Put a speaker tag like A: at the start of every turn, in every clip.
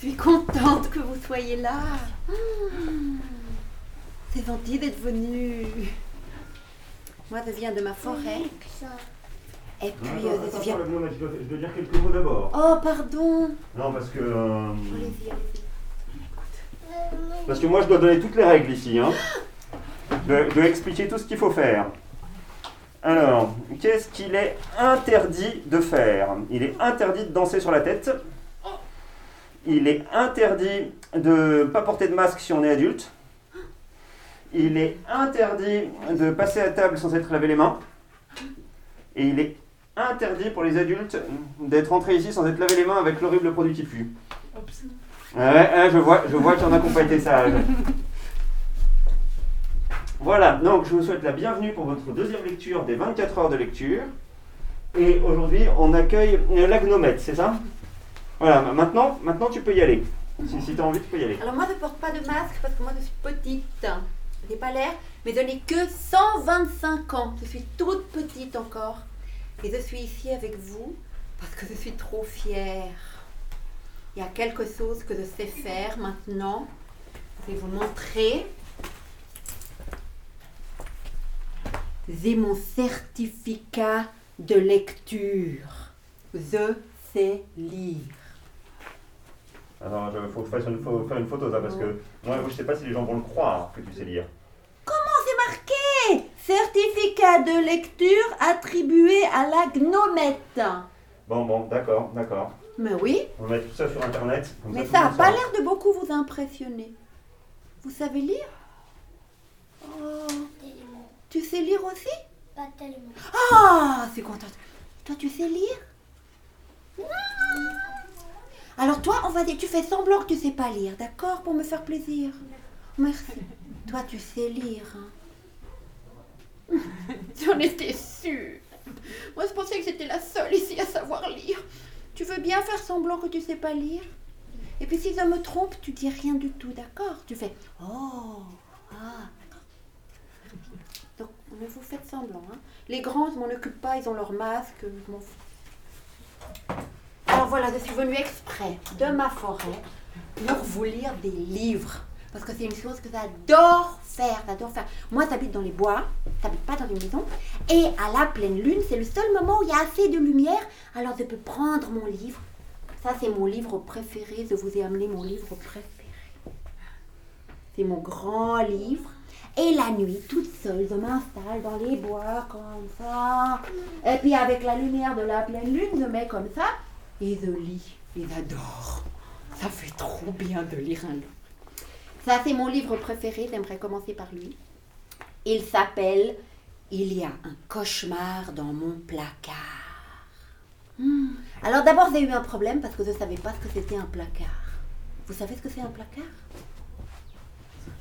A: Je suis contente que vous soyez là. C'est gentil d'être venu. Moi, je viens de ma forêt. Et puis,
B: Non,
A: euh,
B: attends,
A: je
B: attends,
A: viens...
B: je, dois, je dois dire quelques mots d'abord.
A: Oh, pardon.
B: Non, parce que. euh,
A: Allez-y, allez-y.
B: parce que moi, je dois donner toutes les règles ici. Hein. Je dois expliquer tout ce qu'il faut faire. Alors, qu'est-ce qu'il est interdit de faire? Il est interdit de danser sur la tête. Il est interdit de ne pas porter de masque si on est adulte. Il est interdit de passer à table sans être lavé les mains. Et il est interdit pour les adultes d'être entrés ici sans être lavé les mains avec l'horrible produit qui pue. Ouais, je vois, je vois qu'il y en a qui n'ont pas été sages. Voilà, donc je vous souhaite la bienvenue pour votre deuxième lecture des 24 heures de lecture. Et aujourd'hui, on accueille la gnomette, c'est ça? Voilà, maintenant, maintenant tu peux y aller. Si, si tu as envie, tu peux y aller.
A: Alors moi, je porte pas de masque parce que moi, je suis petite. Je n'ai pas l'air, mais je n'ai que 125 ans. Je suis toute petite encore. Et je suis ici avec vous parce que je suis trop fière. Il y a quelque chose que je sais faire maintenant. Je vais vous montrer. J'ai mon certificat de lecture. Je sais lire.
B: Alors, il faut que je fasse une, faut faire une photo, ça, parce que moi, je sais pas si les gens vont le croire que tu sais lire.
A: c'est marqué? Certificat de lecture attribué à la gnomette.
B: Bon, bon, d'accord, d'accord.
A: Mais oui,
B: On va mettre tout ça sur Internet. comme
A: mais ça n'a pas l'air de beaucoup vous impressionner. Vous savez lire? Oh, Tu sais lire aussi?
C: Pas tellement.
A: Ah, c'est contente. Toi, tu sais lire? Alors toi, on va dire, tu fais semblant que tu sais pas lire, d'accord Pour me faire plaisir. Merci. Toi, tu sais lire. hein. J'en étais sûre. Moi, je pensais que j'étais la seule ici à savoir lire. Tu veux bien faire semblant que tu sais pas lire? Et puis si je me trompe, tu dis rien du tout, d'accord? Tu fais Oh, ah. Donc, ne vous faites semblant. Hein. Les grands, je m'en occupe pas, ils ont leur masque. Voilà, je suis venue exprès de ma forêt pour vous lire des livres. Parce que c'est une chose que j'adore faire, j'adore faire. Moi, j'habite dans les bois, j'habite pas dans une maison. Et à la pleine lune, c'est le seul moment où il y a assez de lumière. Alors je peux prendre mon livre. Ça, c'est mon livre préféré. Je vous ai amené mon livre préféré. C'est mon grand livre. Et la nuit, toute seule, je m'installe dans les bois comme ça. Et puis avec la lumière de la pleine lune, je mets comme ça. Et je lis. Et j'adore. Ça fait trop bien de lire un livre. Ça, c'est mon livre préféré. J'aimerais commencer par lui. Il s'appelle Il y a un cauchemar dans mon placard. Hmm. Alors d'abord, j'ai eu un problème parce que je ne savais pas ce que c'était un placard. Vous savez ce que c'est un placard?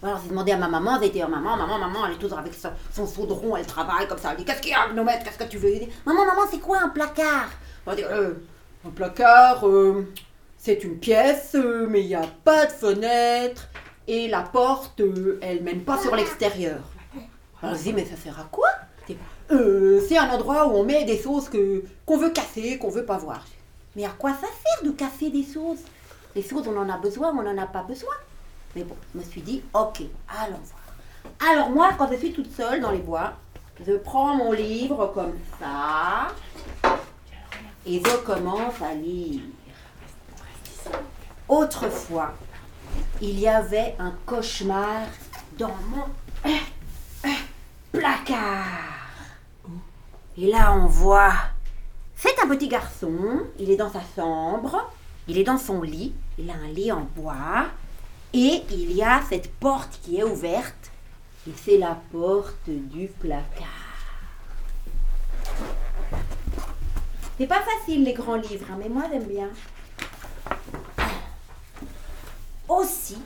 A: Alors j'ai demandé à ma maman, j'ai dit oh, maman, maman, maman, elle est toujours avec son, son chaudron, elle travaille comme ça. Elle dit qu'est-ce qu'il y a, Gnomette, qu'est-ce que tu veux? Dit, Maman, maman, c'est quoi un placard? On dit Euh, un placard, euh, c'est une pièce, euh, mais il n'y a pas de fenêtre et la porte, euh, elle mène pas sur l'extérieur. Alors je dis mais ça sert à quoi? Dit, Euh, C'est un endroit où on met des choses que qu'on veut casser, qu'on veut pas voir. Mais à quoi ça sert de casser des choses Les choses, on en a besoin on n'en a pas besoin mais bon, je me suis dit, ok, allons voir. Alors moi, quand je suis toute seule dans les bois, je prends mon livre comme ça et je commence à lire. Autrefois, il y avait un cauchemar dans mon euh, euh, placard. Et là, on voit, c'est un petit garçon, il est dans sa chambre, il est dans son lit, il a un lit en bois. Et il y a cette porte qui est ouverte. Et c'est la porte du placard. C'est pas facile les grands livres, hein, mais moi j'aime bien. Aussi,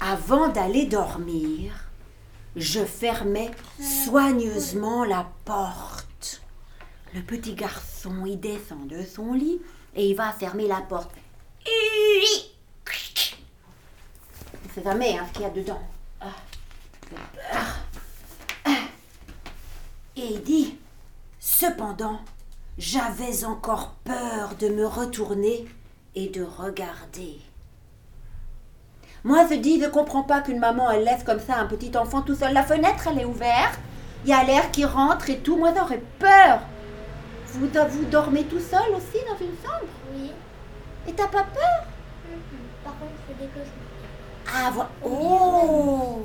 A: avant d'aller dormir, je fermais soigneusement la porte. Le petit garçon, il descend de son lit et il va fermer la porte. On sait jamais ce qu'il y a dedans. Ah, peur. Ah. Et il dit, cependant, j'avais encore peur de me retourner et de regarder. Moi, je dis, je comprends pas qu'une maman, elle laisse comme ça un petit enfant tout seul. La fenêtre, elle est ouverte. Il y a l'air qui rentre et tout. Moi, j'aurais peur. Vous, vous dormez tout seul aussi dans une chambre?
C: Oui.
A: Et t'as pas peur?
C: Mhm. Par contre, c'est des cauchemars.
A: Ah, voilà. Oh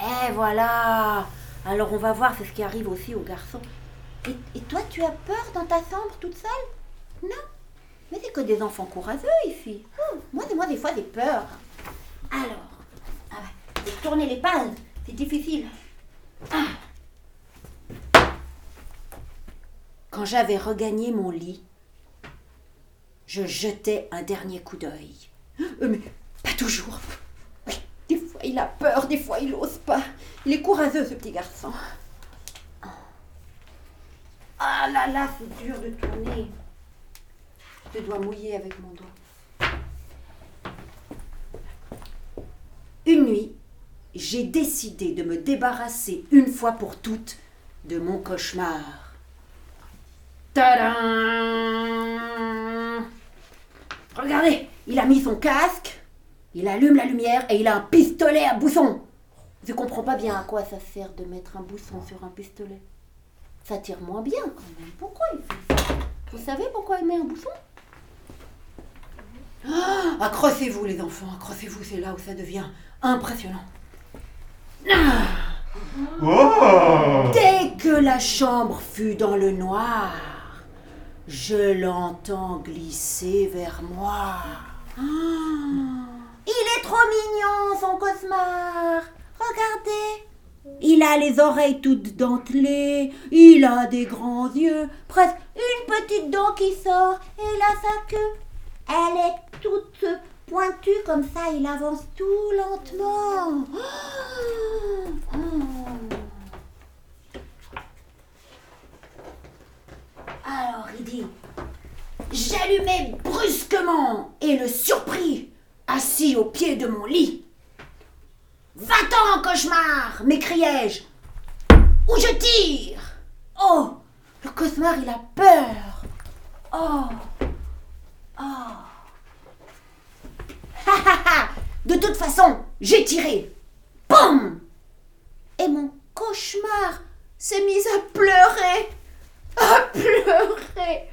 A: Eh, voilà. Alors, on va voir c'est ce qui arrive aussi aux garçons. Et, toi, tu as peur dans ta chambre toute seule? Non Mais c'est que des enfants courageux ici. Oh, moi, moi, des fois, j'ai peur. Alors, ah tourné les pages. C'est difficile. Ah. Quand j'avais regagné mon lit, je jetais un dernier coup d'œil. Euh, mais pas toujours. Des fois il a peur, des fois il n'ose pas. Il est courageux ce petit garçon. Ah là là, c'est dur de tourner. Je dois mouiller avec mon doigt. Une nuit, j'ai décidé de me débarrasser une fois pour toutes de mon cauchemar. Tadam Regardez, il a mis son casque, il allume la lumière et il a un pistolet à bousson. Je comprends pas bien à quoi ça sert de mettre un bousson sur un pistolet. Ça tire moins bien quand même. Pourquoi il fait ça? Vous savez pourquoi il met un bousson Ah, Accrochez-vous les enfants, accrochez-vous, c'est là où ça devient impressionnant.
B: Oh
A: Dès que la chambre fut dans le noir, je l'entends glisser vers moi. Ah, il est trop mignon, son cauchemar. Regardez. Il a les oreilles toutes dentelées, il a des grands yeux, presque une petite dent qui sort, et là sa queue. Elle est toute pointue comme ça, il avance tout lentement. Ah. Alors il dit J'allumai brusquement et le surpris, assis au pied de mon lit. Va-t'en, cauchemar m'écriai-je. Ou je tire. Oh Le cauchemar, il a peur. Oh Oh. De toute façon, j'ai tiré. Boum Et mon cauchemar s'est mis à pleurer. À pleurer.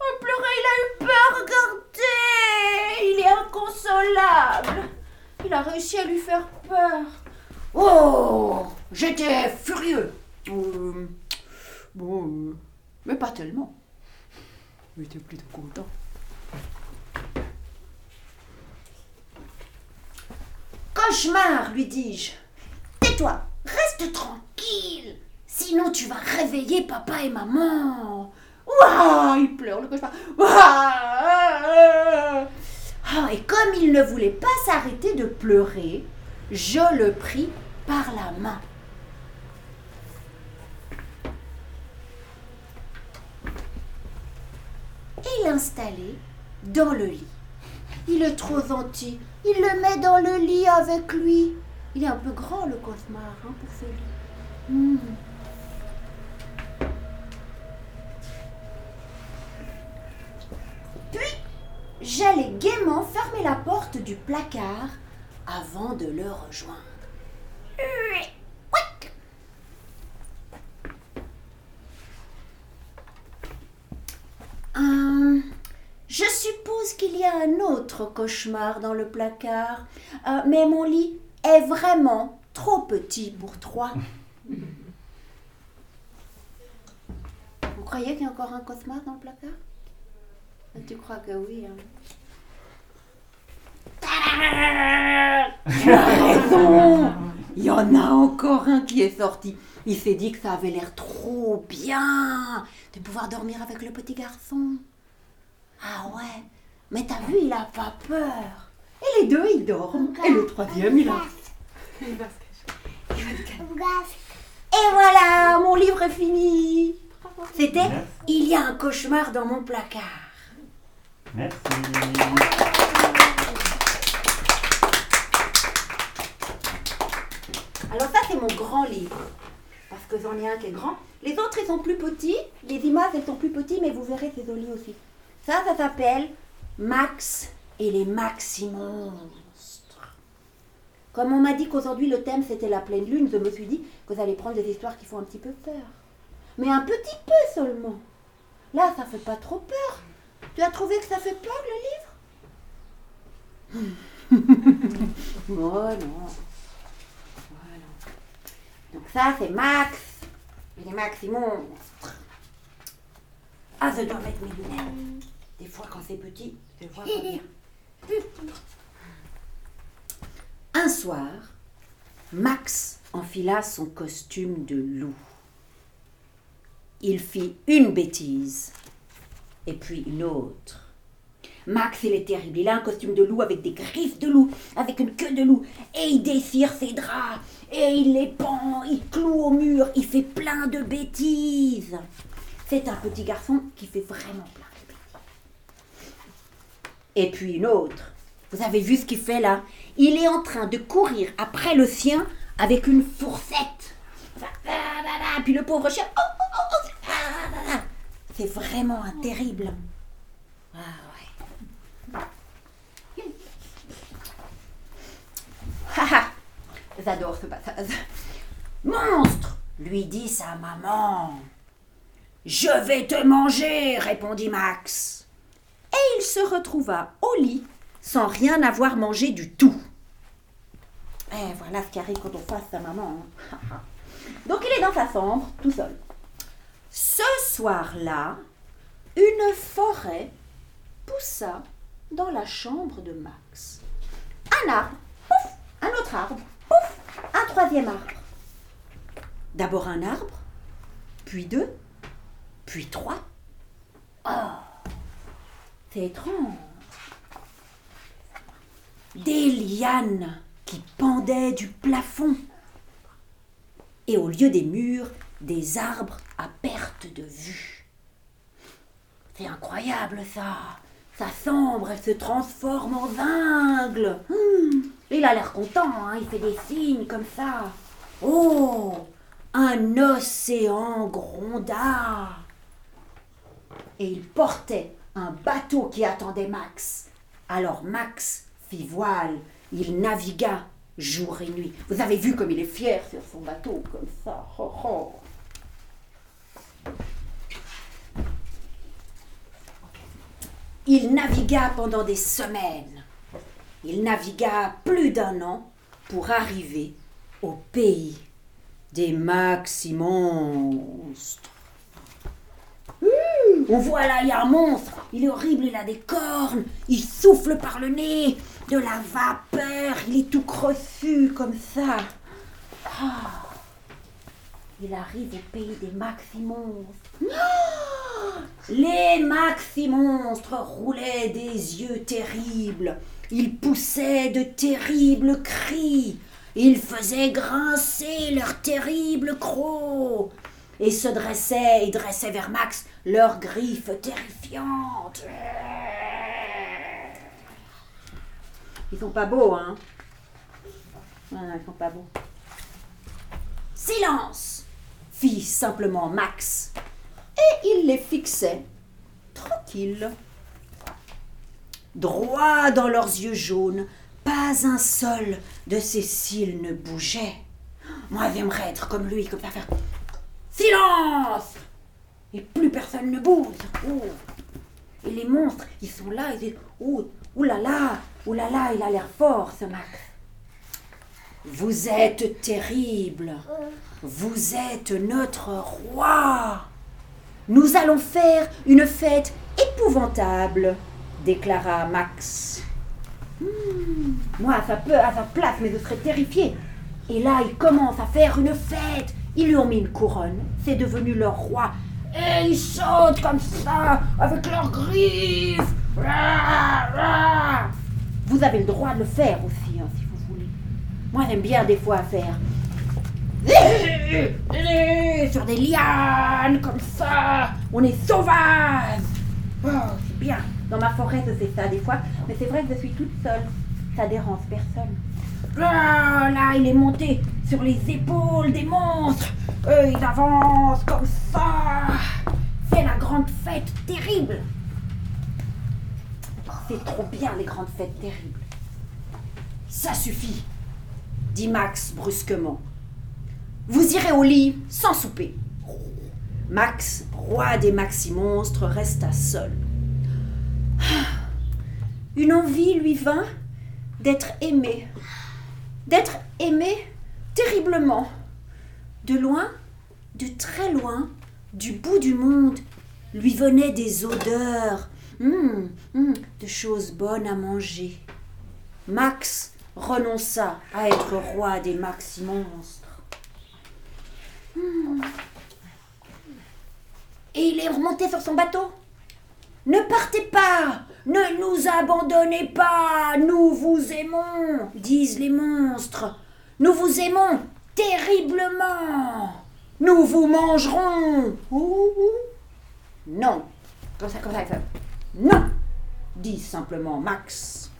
A: À pleurer, il a eu peur, regardez. Il est inconsolable Il a réussi à lui faire peur. Oh J'étais furieux. Euh, bon, euh, mais pas tellement. J'étais plutôt content. Cauchemar, lui dis-je. Tais-toi, reste tranquille. Sinon, tu vas réveiller papa et maman. Ouah, il pleure le cauchemar. Ouah Ah, et comme il ne voulait pas s'arrêter de pleurer, je le pris par la main. Et l'installai dans le lit. Il est trop gentil. Il le met dans le lit avec lui. Il est un peu grand, le cauchemar, hein, pour ce lit. Hmm. Puis, j'allais gaiement fermer la porte du placard avant de le rejoindre. Ouic. Hum, je suppose qu'il y a un autre cauchemar dans le placard, Euh, mais mon lit est vraiment trop petit pour trois. Vous croyez qu'il y a encore un cauchemar dans le placard? Tu crois que oui hein? Raison Il y en a encore un qui est sorti. Il s'est dit que ça avait l'air trop bien de pouvoir dormir avec le petit garçon. Ah ouais, mais t'as vu, il a pas peur. Et les deux, ils dorment. Et le troisième, il a... Et voilà, mon livre est fini. C'était Il y a un cauchemar dans mon placard.
B: Merci.
A: Alors ça, c'est mon grand livre. Parce que j'en ai un qui est grand. Les autres, ils sont plus petits. Les images, elles sont plus petites, mais vous verrez, c'est joli aussi. Ça, ça s'appelle Max et les Maximonstres. Comme on m'a dit qu'aujourd'hui le thème c'était la pleine lune, je me suis dit que vous allez prendre des histoires qui font un petit peu peur. Mais un petit peu seulement. Là, ça fait pas trop peur. Tu as trouvé que ça fait peur le livre? Oh non. Ça c'est Max. Il est Max, il monstre. Ah, je dois mettre mes lunettes. Des fois quand c'est petit, je vois pas bien. Un soir, Max enfila son costume de loup. Il fit une bêtise, et puis une autre. Max, il est terrible. Il a un costume de loup avec des griffes de loup, avec une queue de loup, et il déchire ses draps, et il les pend, il cloue au mur, il fait plein de bêtises. C'est un petit garçon qui fait vraiment plein de bêtises. Et puis une autre. Vous avez vu ce qu'il fait là? Il est en train de courir après le sien avec une fourchette. Puis le pauvre chien. oh, oh, oh, ah. C'est vraiment terrible. Ah ouais. Ah, ah. J'adore ce passage. Monstre lui dit sa maman. Je vais te manger, répondit Max. Et il se retrouva au lit sans rien avoir mangé du tout. Et voilà ce qui arrive quand on fasse sa maman. hein. Donc il est dans sa chambre, tout seul. Ce soir-là, une forêt poussa dans la chambre de Max. Un arbre, pouf, un autre arbre, pouf, un troisième arbre. D'abord un arbre, puis deux, puis trois. Oh, c'est étrange. Des lianes qui pendaient du plafond. Et au lieu des murs, des arbres à perte de vue. C'est incroyable ça. Sa sombre, elle se transforme en jungle. Hum, Il a l'air content, hein, il fait des signes comme ça. Oh, un océan gronda. Et il portait un bateau qui attendait Max. Alors Max fit voile, il navigua jour et nuit. Vous avez vu comme il est fier sur son bateau, comme ça. Il navigua pendant des semaines. Il navigua plus d'un an pour arriver au pays des maximonstres. Hum, On voit là, il y a un monstre. Il est horrible, il a des cornes. Il souffle par le nez. De la vapeur. Il est tout crossu comme ça. Ah. Il arrive au pays des maximonstres. Les maximonstres roulaient des yeux terribles. Ils poussaient de terribles cris. Ils faisaient grincer leurs terribles crocs. Et se dressaient et dressaient vers Max leurs griffes terrifiantes. Ils sont pas beaux, hein Non, ils sont pas beaux. Silence fit simplement Max. Et il les fixait, tranquille. Droit dans leurs yeux jaunes, pas un seul de ses cils ne bougeait. Moi, j'aimerais être comme lui, comme ça, faire Silence Et plus personne ne bouge. Oh. Et les monstres, ils sont là, ils disent Oh, ouh là là, ouh là là, il a l'air fort, ce Max. Vous êtes terrible. Vous êtes notre roi. Nous allons faire une fête épouvantable, déclara Max. Hmm, Moi, à sa, à sa place, mais je serais terrifiée. Et là, il commence à faire une fête. Ils lui ont mis une couronne. C'est devenu leur roi. Et ils sautent comme ça, avec leurs griffes. Vous avez le droit de le faire aussi, hein, si vous voulez. Moi, j'aime bien des fois faire. Sur des lianes, comme ça. On est sauvage. Oh, c'est bien. Dans ma forêt, fais ça des fois. Mais c'est vrai que je suis toute seule. Ça dérange personne. Là, là, il est monté sur les épaules des monstres. Eux, ils avancent comme ça. C'est la grande fête terrible. C'est trop bien, les grandes fêtes terribles. Ça suffit. dit Max brusquement. Vous irez au lit sans souper. Max, roi des maxi-monstres, resta seul. Une envie lui vint d'être aimé. D'être aimé terriblement. De loin, de très loin, du bout du monde, lui venaient des odeurs hum, hum, de choses bonnes à manger. Max renonça à être roi des maxi-monstres. Et il est remonté sur son bateau. Ne partez pas, ne nous abandonnez pas, nous vous aimons, disent les monstres. Nous vous aimons terriblement. Nous vous mangerons. Ouh, ouh. Non. Comme ça, comme ça, comme ça. Non, dit simplement Max.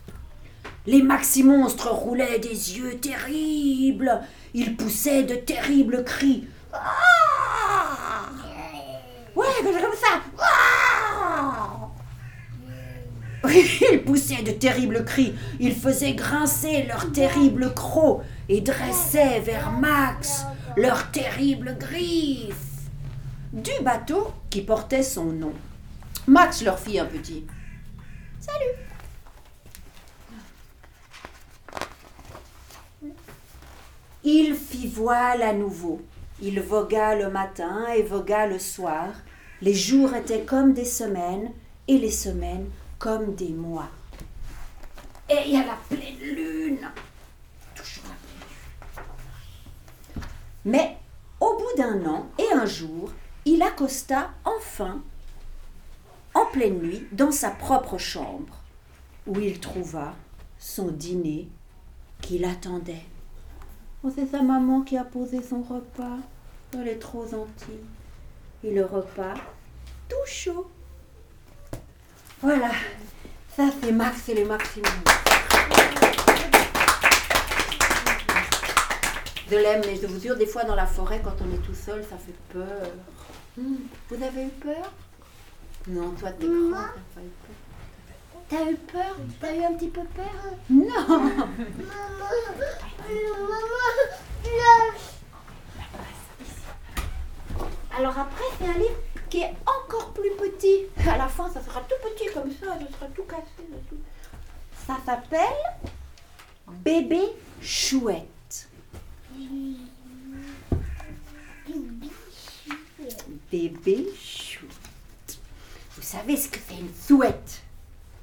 A: Les maxi-monstres roulaient des yeux terribles. Ils poussaient de terribles cris. Ah ouais, comme ça. Ah ils poussaient de terribles cris. Ils faisaient grincer leurs terribles crocs et dressaient vers Max leurs terribles griffes. Du bateau qui portait son nom, Max leur fit un petit Salut. Il fit voile à nouveau. Il vogua le matin et vogua le soir. Les jours étaient comme des semaines et les semaines comme des mois. Et il y a la pleine lune. Toujours pleine lune. Mais au bout d'un an et un jour, il accosta enfin, en pleine nuit, dans sa propre chambre, où il trouva son dîner qui l'attendait. Oh, c'est sa maman qui a posé son repas. Elle est trop gentille. Et le repas, tout chaud. Voilà, ça c'est Max et le maximum. Je l'aime, mais je vous jure, des fois dans la forêt, quand on est tout seul, ça fait peur. Hmm, Vous avez eu peur? Non, toi t'es grand,
C: Maman.
A: t'as pas eu peur.
D: T'as eu peur T'as eu un petit peu peur
A: Non
C: Maman, maman,
D: Alors après, c'est un livre qui est encore plus petit. À la fin, ça sera tout petit comme ça, ça sera tout cassé. tout. Ça s'appelle
A: Bébé chouette. Bébé chouette. Vous savez ce que c'est une souette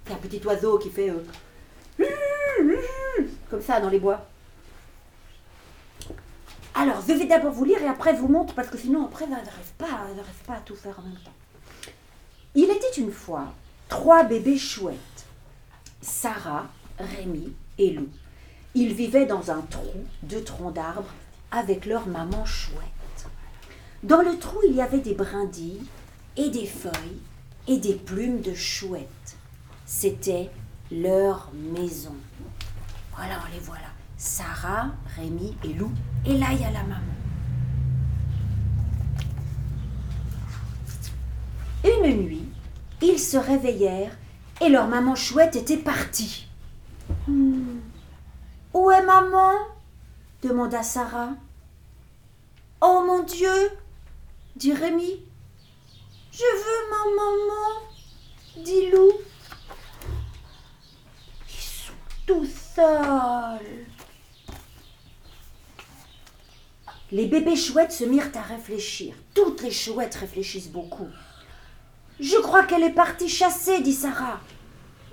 A: C'est un petit oiseau qui fait euh, comme ça dans les bois. Alors, je vais d'abord vous lire et après vous montre parce que sinon après je n'arrive pas, pas à tout faire en même temps. Il était une fois trois bébés chouettes. Sarah, Rémi et Lou. Ils vivaient dans un trou de troncs d'arbres avec leur maman chouette. Dans le trou, il y avait des brindilles et des feuilles et des plumes de chouette. C'était leur maison. Voilà, les voilà. Sarah, Rémi et Lou. Et là, il y a la maman. Une nuit, ils se réveillèrent et leur maman chouette était partie. Hmm. Où est maman? demanda Sarah. Oh mon Dieu dit Rémi. Je veux ma maman dit Lou. Tout seuls. Les bébés chouettes se mirent à réfléchir. Toutes les chouettes réfléchissent beaucoup. Je crois qu'elle est partie chasser, dit Sarah.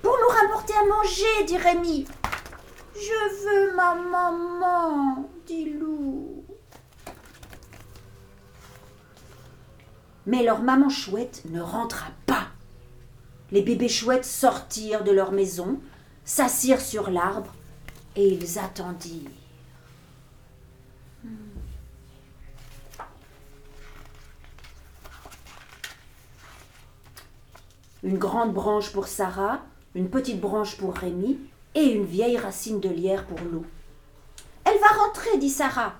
A: Pour nous rapporter à manger, dit Rémi. Je veux ma maman, dit Lou. Mais leur maman chouette ne rentra pas. Les bébés chouettes sortirent de leur maison, s'assirent sur l'arbre et ils attendirent. Une grande branche pour Sarah, une petite branche pour Rémi et une vieille racine de lierre pour Lou. Elle va rentrer, dit Sarah.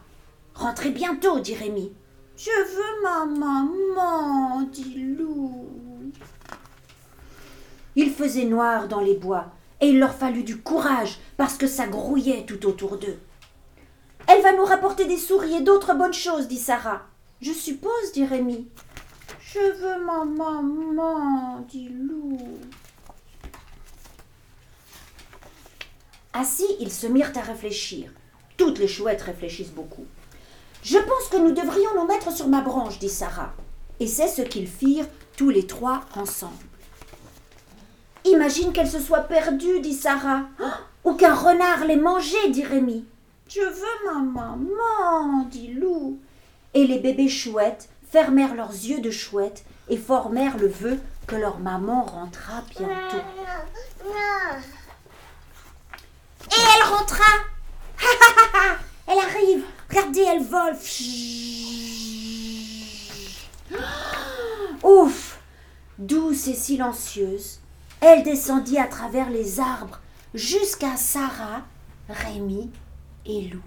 A: Rentrez bientôt, dit Rémi. Je veux ma maman, dit Lou. Il faisait noir dans les bois et il leur fallut du courage parce que ça grouillait tout autour d'eux. Elle va nous rapporter des souris et d'autres bonnes choses, dit Sarah. Je suppose, dit Rémi. Je veux ma maman, dit Lou. Assis, ils se mirent à réfléchir. Toutes les chouettes réfléchissent beaucoup. Je pense que nous devrions nous mettre sur ma branche, dit Sarah. Et c'est ce qu'ils firent tous les trois ensemble. Imagine qu'elle se soit perdue, dit Sarah. Ou qu'un renard l'ait mangée, dit Rémi. Je veux ma maman, dit Lou. Et les bébés chouettes fermèrent leurs yeux de chouette et formèrent le vœu que leur maman rentrera bientôt. Et elle rentra. elle arrive. Regardez, elle vole. Ouf Douce et silencieuse, elle descendit à travers les arbres jusqu'à Sarah, Rémi et Lou.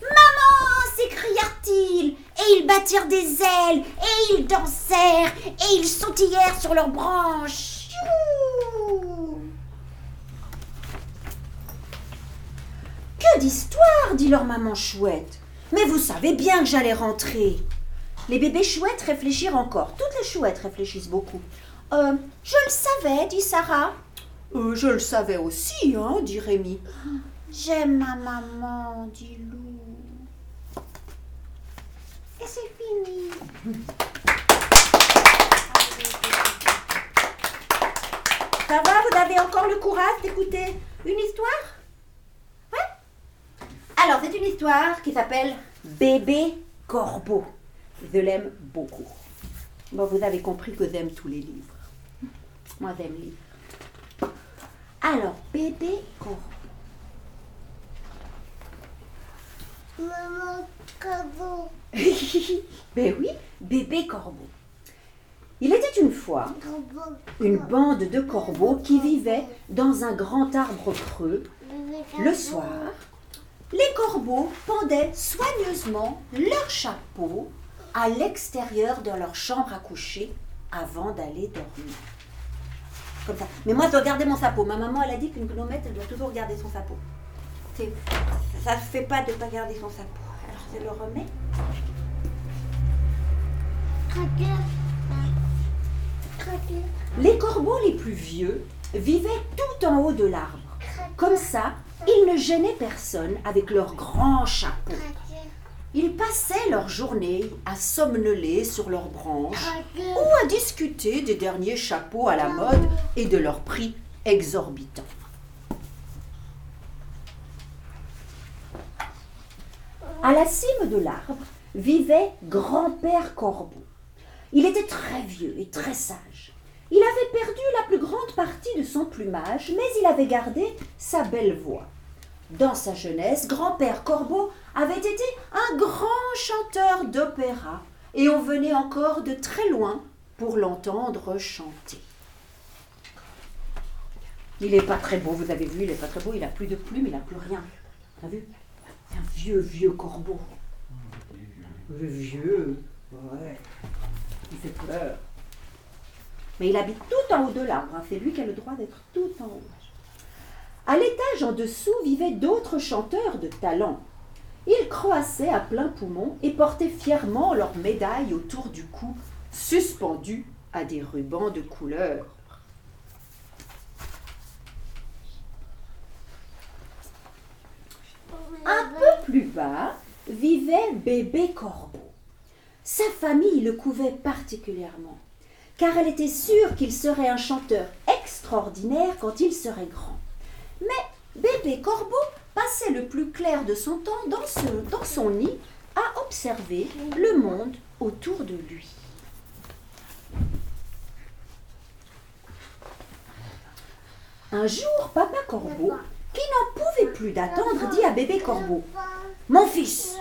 A: Maman s'écrièrent-ils, et ils battirent des ailes, et ils dansèrent, et ils sautillèrent sur leurs branches. Que d'histoire dit leur maman chouette. Mais vous savez bien que j'allais rentrer. Les bébés chouettes réfléchirent encore. Toutes les chouettes réfléchissent beaucoup. Euh, je le savais, dit Sarah. Euh, je le savais aussi, hein, dit Rémi. J'aime ma maman, dit Lou. Et c'est fini. Ça va, vous avez encore le courage d'écouter une histoire? Ouais Alors, c'est une histoire qui s'appelle Bébé Corbeau. Je l'aime beaucoup. Bon, vous avez compris que j'aime tous les livres. Moi, j'aime lire. Alors, Bébé Corbeau.
C: Maman, corbeau.
A: ben oui, bébé corbeau. Il était une fois une bande de corbeaux qui vivaient dans un grand arbre creux. Le soir, les corbeaux pendaient soigneusement leur chapeau à l'extérieur de leur chambre à coucher avant d'aller dormir. Comme ça. Mais moi, je dois garder mon chapeau. Ma maman, elle a dit qu'une gnomette, elle doit toujours garder son chapeau. C'est- Ça ne fait pas de ne pas garder son chapeau. Alors, je le remets. Les corbeaux les plus vieux vivaient tout en haut de l'arbre. Comme ça, ils ne gênaient personne avec leurs grands chapeaux. Ils passaient leur journée à somnoler sur leurs branches ou à discuter des derniers chapeaux à la mode et de leurs prix exorbitants. À la cime de l'arbre vivait grand-père Corbeau. Il était très vieux et très sage. Il avait perdu la plus grande partie de son plumage, mais il avait gardé sa belle voix. Dans sa jeunesse, grand-père Corbeau avait été un grand chanteur d'opéra, et on venait encore de très loin pour l'entendre chanter. Il n'est pas très beau, vous avez vu, il n'est pas très beau, il n'a plus de plumes, il n'a plus rien. T'as vu? C'est un vieux, vieux corbeau. Le vieux, ouais. Il fait peur. Mais il habite tout en haut de l'arbre, hein. c'est lui qui a le droit d'être tout en haut. À l'étage en dessous vivaient d'autres chanteurs de talent. Ils croassaient à plein poumon et portaient fièrement leurs médailles autour du cou, suspendues à des rubans de couleur. Un peu plus bas vivait bébé Corbeau. Sa famille le couvait particulièrement, car elle était sûre qu'il serait un chanteur extraordinaire quand il serait grand. Mais bébé Corbeau passait le plus clair de son temps dans, son nid à observer le monde autour de lui. Un jour, papa Corbeau, qui n'en pouvait plus d'attendre, dit à bébé Corbeau Mon fils,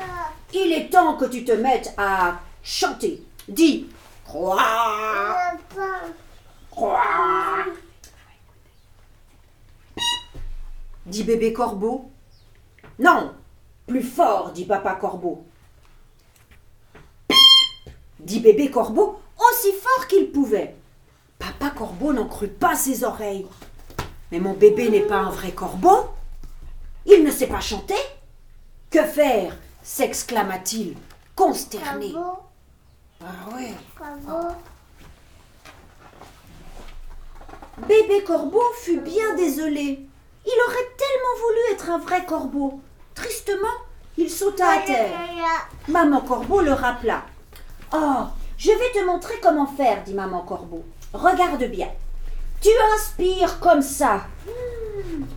A: il est temps que tu te mettes à chanter. Dis Croix, croix. Dit bébé Corbeau. Non, plus fort, dit papa Corbeau. Dit bébé Corbeau aussi fort qu'il pouvait. Papa Corbeau n'en crut pas ses oreilles. Mais mon bébé n'est pas un vrai corbeau. Il ne sait pas chanter. Que faire s'exclama-t-il, consterné.
C: Corbeau,
A: Ah ouais.
C: corbeau,
A: Bébé corbeau fut bien désolé. Il aurait tellement voulu être un vrai corbeau. Tristement, il sauta à terre. Maman Corbeau le rappela. Oh, je vais te montrer comment faire, dit Maman Corbeau. Regarde bien. Tu inspires comme ça.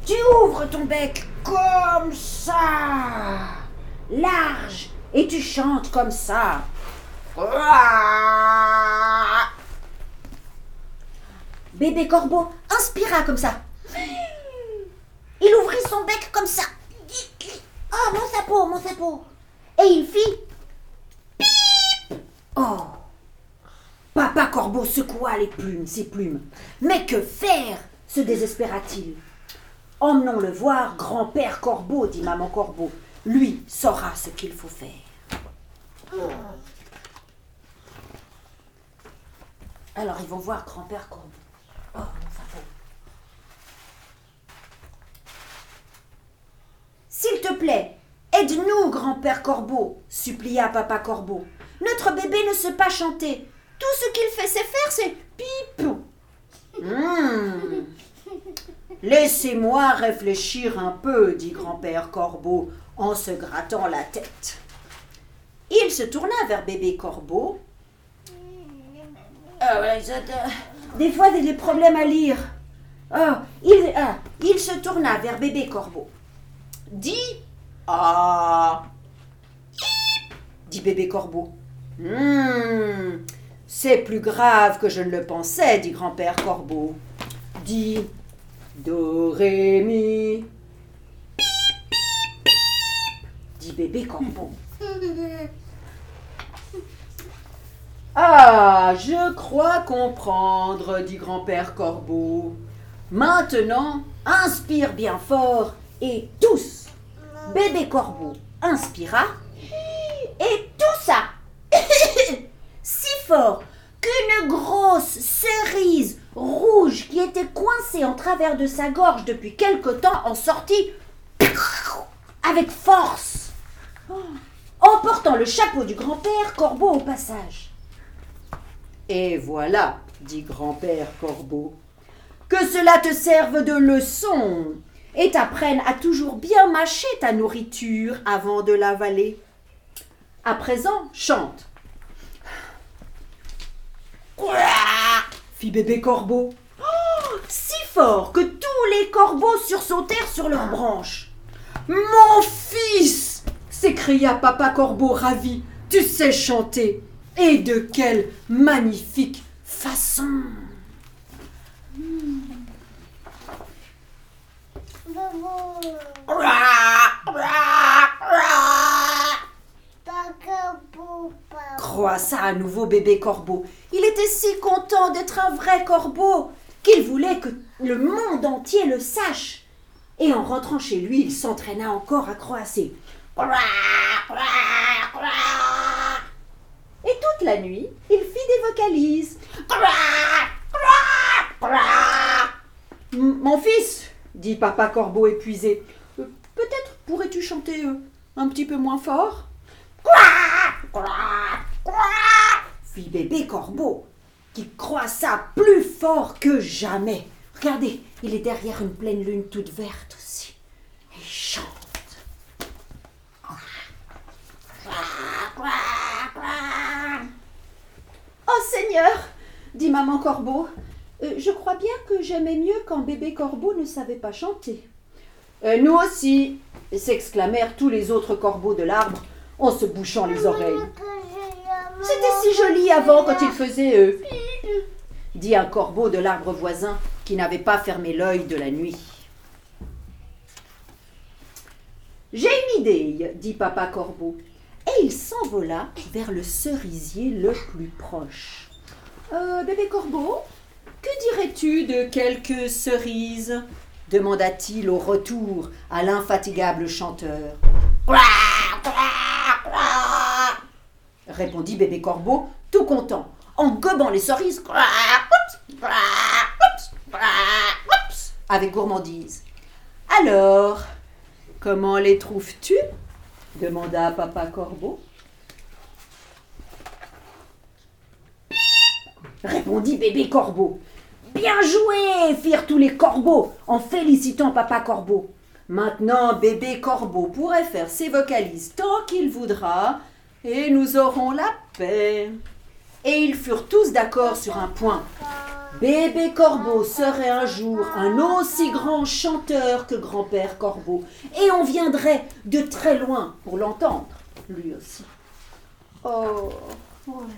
A: Tu ouvres ton bec comme ça. Large. Et tu chantes comme ça. Bébé Corbeau inspira comme ça. Il ouvrit son bec comme ça. Oh, mon sapot, mon sapot. Et il fit Pip Oh Papa Corbeau secoua les plumes, ses plumes. Mais que faire se désespéra-t-il. Emmenons-le voir grand-père Corbeau, dit maman Corbeau. Lui saura ce qu'il faut faire. Alors ils vont voir grand-père Corbeau. Oh, mon sapot. S'il te plaît, aide-nous, grand-père Corbeau, supplia papa Corbeau. Notre bébé ne sait pas chanter. Tout ce qu'il fait sait faire, c'est pip. Hmm. Laissez-moi réfléchir un peu, dit grand-père Corbeau en se grattant la tête. Il se tourna vers bébé Corbeau. Ah Des fois, il y a des problèmes à lire. Ah, il, ah, il se tourna vers bébé Corbeau. Dis Ah dit bébé corbeau. Hmm, c'est plus grave que je ne le pensais, dit grand-père corbeau. Dis Do, dit bébé corbeau. Ah, je crois comprendre, dit grand-père corbeau. Maintenant, inspire bien fort et tous. Bébé corbeau inspira. Et tout ça si fort qu'une grosse cerise rouge qui était coincée en travers de sa gorge depuis quelque temps en sortit avec force, emportant le chapeau du grand-père Corbeau au passage. Et voilà, dit grand-père Corbeau, que cela te serve de leçon et t'apprenne à toujours bien mâcher ta nourriture avant de l'avaler. À présent, chante. fit bébé corbeau. Oh, si fort que tous les corbeaux sursautèrent sur leurs branches. Mon fils s'écria papa corbeau ravi. Tu sais chanter. Et de quelle magnifique façon. Croissa à nouveau bébé corbeau. Il était si content d'être un vrai corbeau qu'il voulait que le monde entier le sache. Et en rentrant chez lui, il s'entraîna encore à croasser. Et toute la nuit, il fit des vocalises. Mon fils, dit papa corbeau épuisé, euh, peut-être pourrais-tu chanter euh, un petit peu moins fort? Fit bébé corbeau, qui croissa plus fort que jamais. Regardez, il est derrière une pleine lune toute verte aussi. Il chante. Oh Seigneur, dit maman corbeau, euh, je crois bien que j'aimais mieux quand bébé corbeau ne savait pas chanter. Euh, nous aussi, s'exclamèrent tous les autres corbeaux de l'arbre en se bouchant les oreilles. C'était si joli avant quand il faisait euh, dit un corbeau de l'arbre voisin qui n'avait pas fermé l'œil de la nuit. J'ai une idée, dit papa corbeau, et il s'envola vers le cerisier le plus proche. Euh, bébé corbeau, que dirais-tu de quelques cerises demanda-t-il au retour à l'infatigable chanteur. répondit bébé corbeau, tout content, en gobant les cerises. avec gourmandise. Alors, comment les trouves-tu demanda papa corbeau. Répondit bébé corbeau. Bien joué, firent tous les corbeaux en félicitant papa corbeau. Maintenant, bébé corbeau pourrait faire ses vocalises tant qu'il voudra, et nous aurons la paix. Et ils furent tous d'accord sur un point. Bébé Corbeau serait un jour un aussi grand chanteur que grand-père Corbeau, et on viendrait de très loin pour l'entendre, lui aussi. Oh, voilà.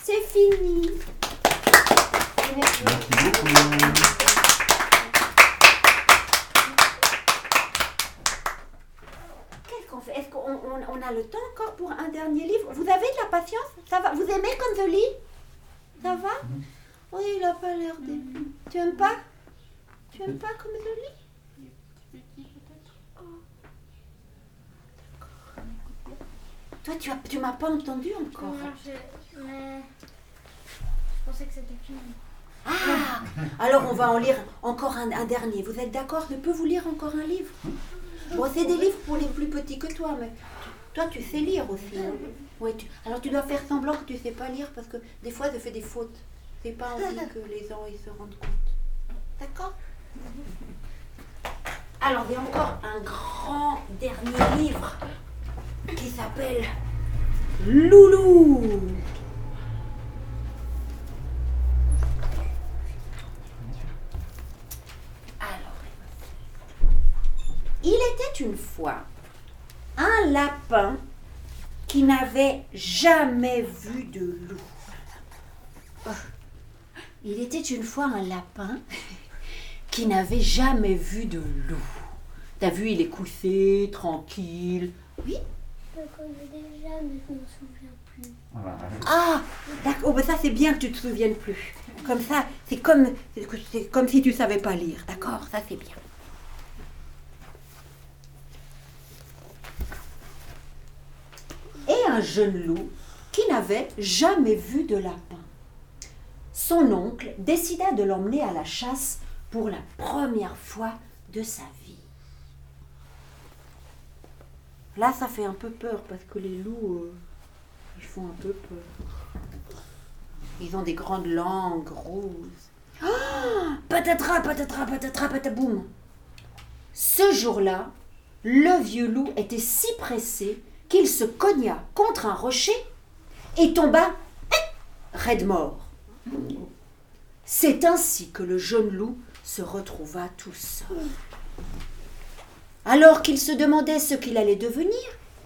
A: C'est fini.
B: Merci beaucoup.
D: Qu'est-ce qu'on fait Est-ce qu'on on- on a le temps encore pour un dernier livre Vous avez de la patience? Ça va Vous aimez comme je lis? Ça va? Oui, il n'a pas l'air début. Tu aimes pas? Tu aimes pas comme je lis? Toi, tu, as, tu m'as pas entendu encore.
C: Non, je... Mais... Je pensais que c'était fini.
D: Ah Alors on va en lire encore un, dernier. Vous êtes d'accord Je peux vous lire encore un livre? Bon, c'est des livres pour les plus petits que toi, mais toi tu sais lire aussi. tu- Alors tu dois faire semblant que tu sais pas lire parce que des fois je fais des fautes. C'est pas envie que les gens ils se rendent compte. D'accord? Alors il y a encore un grand dernier livre qui s'appelle
A: Loulou
D: il était une fois un lapin qui n'avait jamais vu de loup. Oh. Il était une fois un lapin qui n'avait jamais vu de loup. T'as vu, il est couché, tranquille. Oui
C: Je le connais déjà, mais je me souviens plus.
B: Voilà.
D: Ah, d'accord. Oh, ben ça c'est bien que tu te souviennes plus. Comme ça, c'est comme, comme si tu savais pas lire. D'accord, ça c'est bien.
A: et un jeune loup qui n'avait jamais vu de lapin. Son oncle décida de l'emmener à la chasse pour la première fois de sa vie.
D: Là, ça fait un peu peur parce que les loups, euh, ils font un peu peur. Ils ont des grandes langues roses.
A: Ah, Patatras, patatras, patatras, pataboum. Ce jour-là, le vieux loup était si pressé qu'il se cogna contre un rocher et tomba eh, raide mort. C'est ainsi que le jeune loup se retrouva tout seul. Alors qu'il se demandait ce qu'il allait devenir,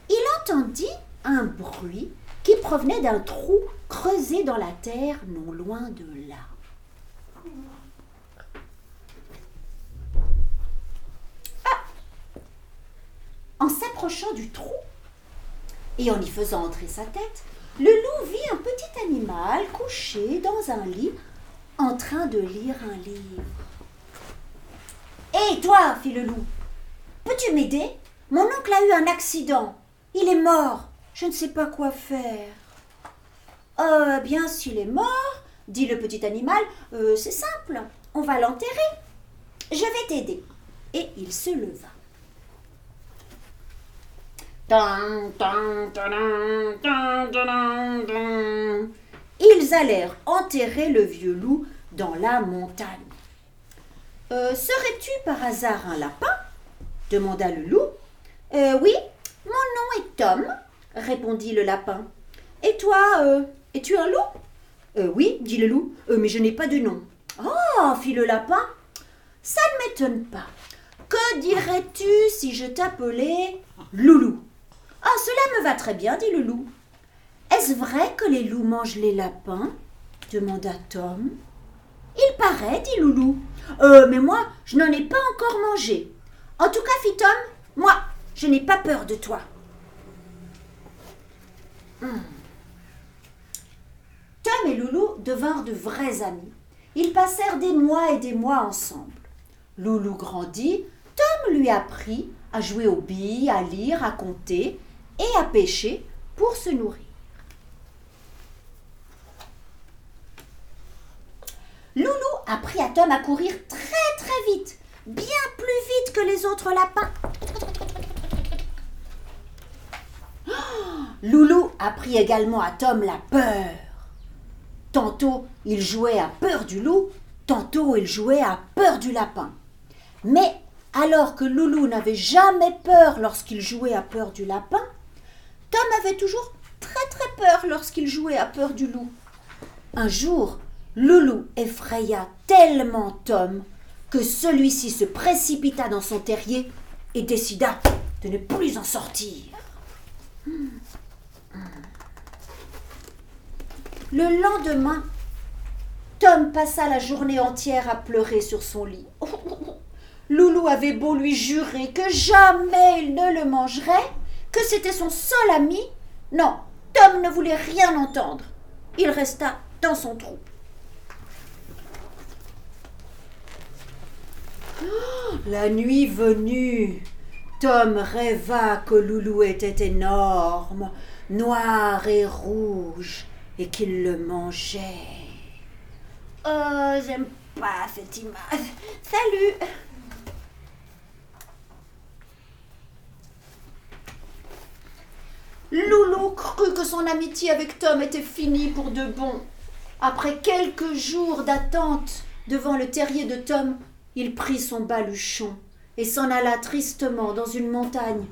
A: il entendit un bruit qui provenait d'un trou creusé dans la terre non loin de là. En s'approchant du trou et en y faisant entrer sa tête, le loup vit un petit animal couché dans un lit en train de lire un livre. Hé, toi, fit le loup, peux-tu m'aider? Mon oncle a eu un accident. Il est mort. Je ne sais pas quoi faire. Euh, bien, s'il est mort, dit le petit animal, euh, c'est simple. On va l'enterrer. Je vais t'aider. Et il se leva. Ils allèrent enterrer le vieux loup dans la montagne. Euh, Serais-tu par hasard un lapin? demanda le loup. Euh, oui, mon nom est Tom, répondit le lapin. Et toi, euh, es-tu un loup? Oui, dit le loup, mais je n'ai pas de nom. Oh, fit le lapin, ça ne m'étonne pas. Que dirais-tu si je t'appelais Loulou? Ah, cela me va très bien, dit le. Est-ce vrai que les loups mangent les lapins demanda Tom. Il paraît, dit Loulou. Euh, mais moi, je n'en ai pas encore mangé. En tout cas, fit Tom, moi, je n'ai pas peur de toi. Hmm. Tom et Loulou devinrent de vrais amis. Ils passèrent des mois et des mois ensemble. Loulou grandit, Tom lui apprit à jouer aux billes, à lire, à compter et à pêcher pour se nourrir. Loulou apprit à Tom à courir très très vite, bien plus vite que les autres lapins. Loulou apprit également à Tom la peur. Tantôt il jouait à peur du loup, tantôt il jouait à peur du lapin. Mais alors que Loulou n'avait jamais peur lorsqu'il jouait à peur du lapin, Tom avait toujours très très peur lorsqu'il jouait à peur du loup. Un jour, Loulou effraya tellement Tom que celui-ci se précipita dans son terrier et décida de ne plus en sortir. Le lendemain, Tom passa la journée entière à pleurer sur son lit. Loulou avait beau lui jurer que jamais il ne le mangerait, que c'était son seul ami. Non, Tom ne voulait rien entendre. Il resta dans son trou. Oh, la nuit venue, Tom rêva que Loulou était énorme, noir et rouge, et qu'il le mangeait. Oh, j'aime pas cette image. Salut Loulou crut que son amitié avec Tom était finie pour de bon. Après quelques jours d'attente devant le terrier de Tom, il prit son baluchon et s'en alla tristement dans une montagne,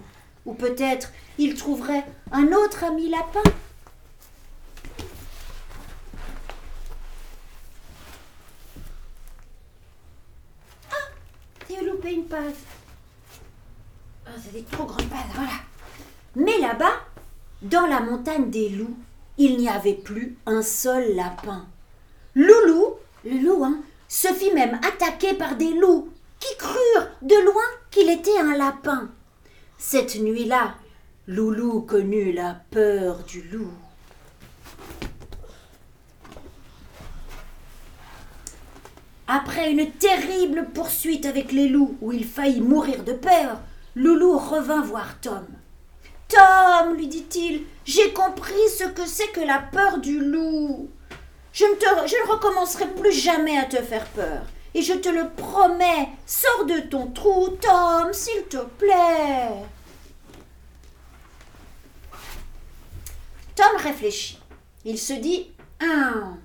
A: où peut-être il trouverait un autre ami lapin. Ah J'ai loupé une page. Ah, c'est des trop grandes pages, voilà. Mais là-bas, dans la montagne des loups, il n'y avait plus un seul lapin. Loulou, le loup, hein, se fit même attaquer par des loups qui crurent de loin qu'il était un lapin. Cette nuit-là, Loulou connut la peur du loup. Après une terrible poursuite avec les loups où il faillit mourir de peur, Loulou revint voir Tom. Tom, lui dit-il, j'ai compris ce que c'est que la peur du loup. Je ne, te, je ne recommencerai plus jamais à te faire peur. Et je te le promets, sors de ton trou, Tom, s'il te plaît. Tom réfléchit. Il se dit, Hum,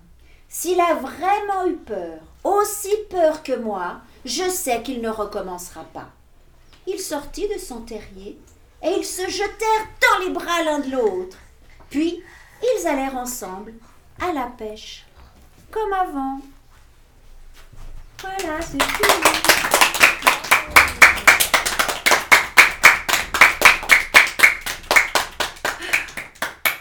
A: s'il a vraiment eu peur, aussi peur que moi, je sais qu'il ne recommencera pas. Il sortit de son terrier et ils se jetèrent dans les bras l'un de l'autre. Puis ils allèrent ensemble à la pêche, comme avant. Voilà, c'est fini.